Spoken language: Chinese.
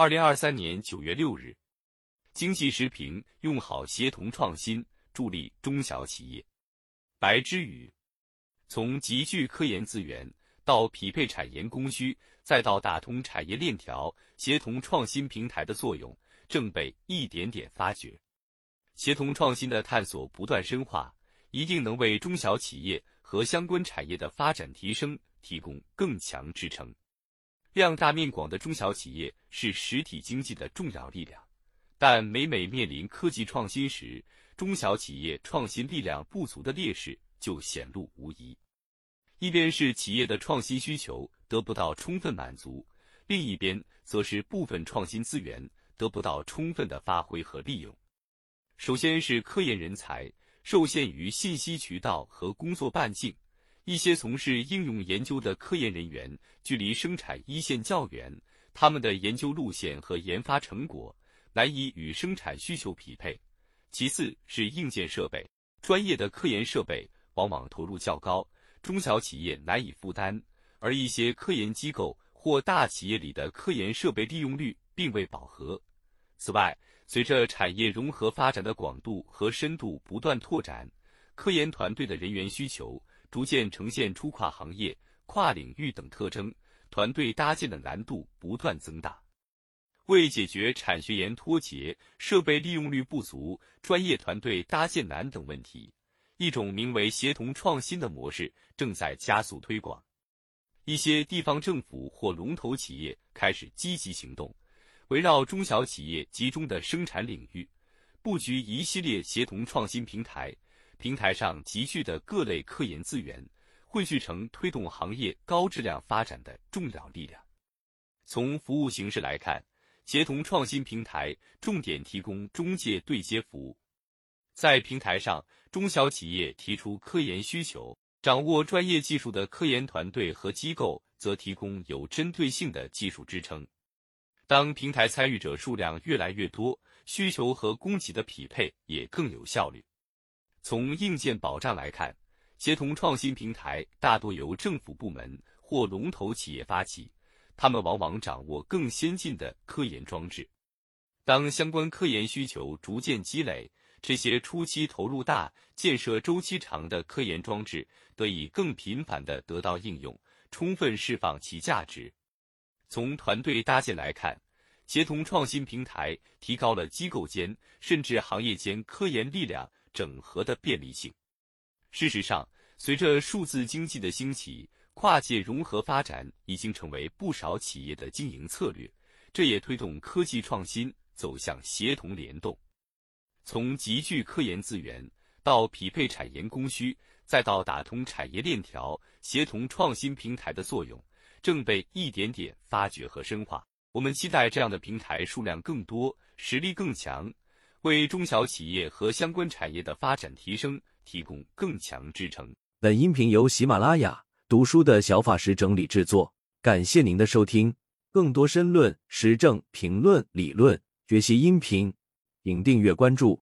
二零二三年九月六日，经济时评：用好协同创新，助力中小企业。白之宇，从集聚科研资源到匹配产研供需，再到打通产业链条，协同创新平台的作用正被一点点发掘。协同创新的探索不断深化，一定能为中小企业和相关产业的发展提升提供更强支撑。量大面广的中小企业是实体经济的重要力量，但每每面临科技创新时，中小企业创新力量不足的劣势就显露无遗。一边是企业的创新需求得不到充分满足，另一边则是部分创新资源得不到充分的发挥和利用。首先是科研人才受限于信息渠道和工作半径。一些从事应用研究的科研人员距离生产一线较远，他们的研究路线和研发成果难以与生产需求匹配。其次是硬件设备，专业的科研设备往往投入较高，中小企业难以负担，而一些科研机构或大企业里的科研设备利用率并未饱和。此外，随着产业融合发展的广度和深度不断拓展，科研团队的人员需求。逐渐呈现出跨行业、跨领域等特征，团队搭建的难度不断增大。为解决产学研脱节、设备利用率不足、专业团队搭建难等问题，一种名为“协同创新”的模式正在加速推广。一些地方政府或龙头企业开始积极行动，围绕中小企业集中的生产领域，布局一系列协同创新平台。平台上集聚的各类科研资源，汇聚成推动行业高质量发展的重要力量。从服务形式来看，协同创新平台重点提供中介对接服务。在平台上，中小企业提出科研需求，掌握专业技术的科研团队和机构则提供有针对性的技术支撑。当平台参与者数量越来越多，需求和供给的匹配也更有效率。从硬件保障来看，协同创新平台大多由政府部门或龙头企业发起，他们往往掌握更先进的科研装置。当相关科研需求逐渐积累，这些初期投入大、建设周期长的科研装置得以更频繁地得到应用，充分释放其价值。从团队搭建来看，协同创新平台提高了机构间甚至行业间科研力量。整合的便利性。事实上，随着数字经济的兴起，跨界融合发展已经成为不少企业的经营策略，这也推动科技创新走向协同联动。从集聚科研资源到匹配产研供需，再到打通产业链条，协同创新平台的作用正被一点点发掘和深化。我们期待这样的平台数量更多，实力更强。为中小企业和相关产业的发展提升提供更强支撑。本音频由喜马拉雅读书的小法师整理制作，感谢您的收听。更多深论、时政评论、理论学习音频，请订阅关注。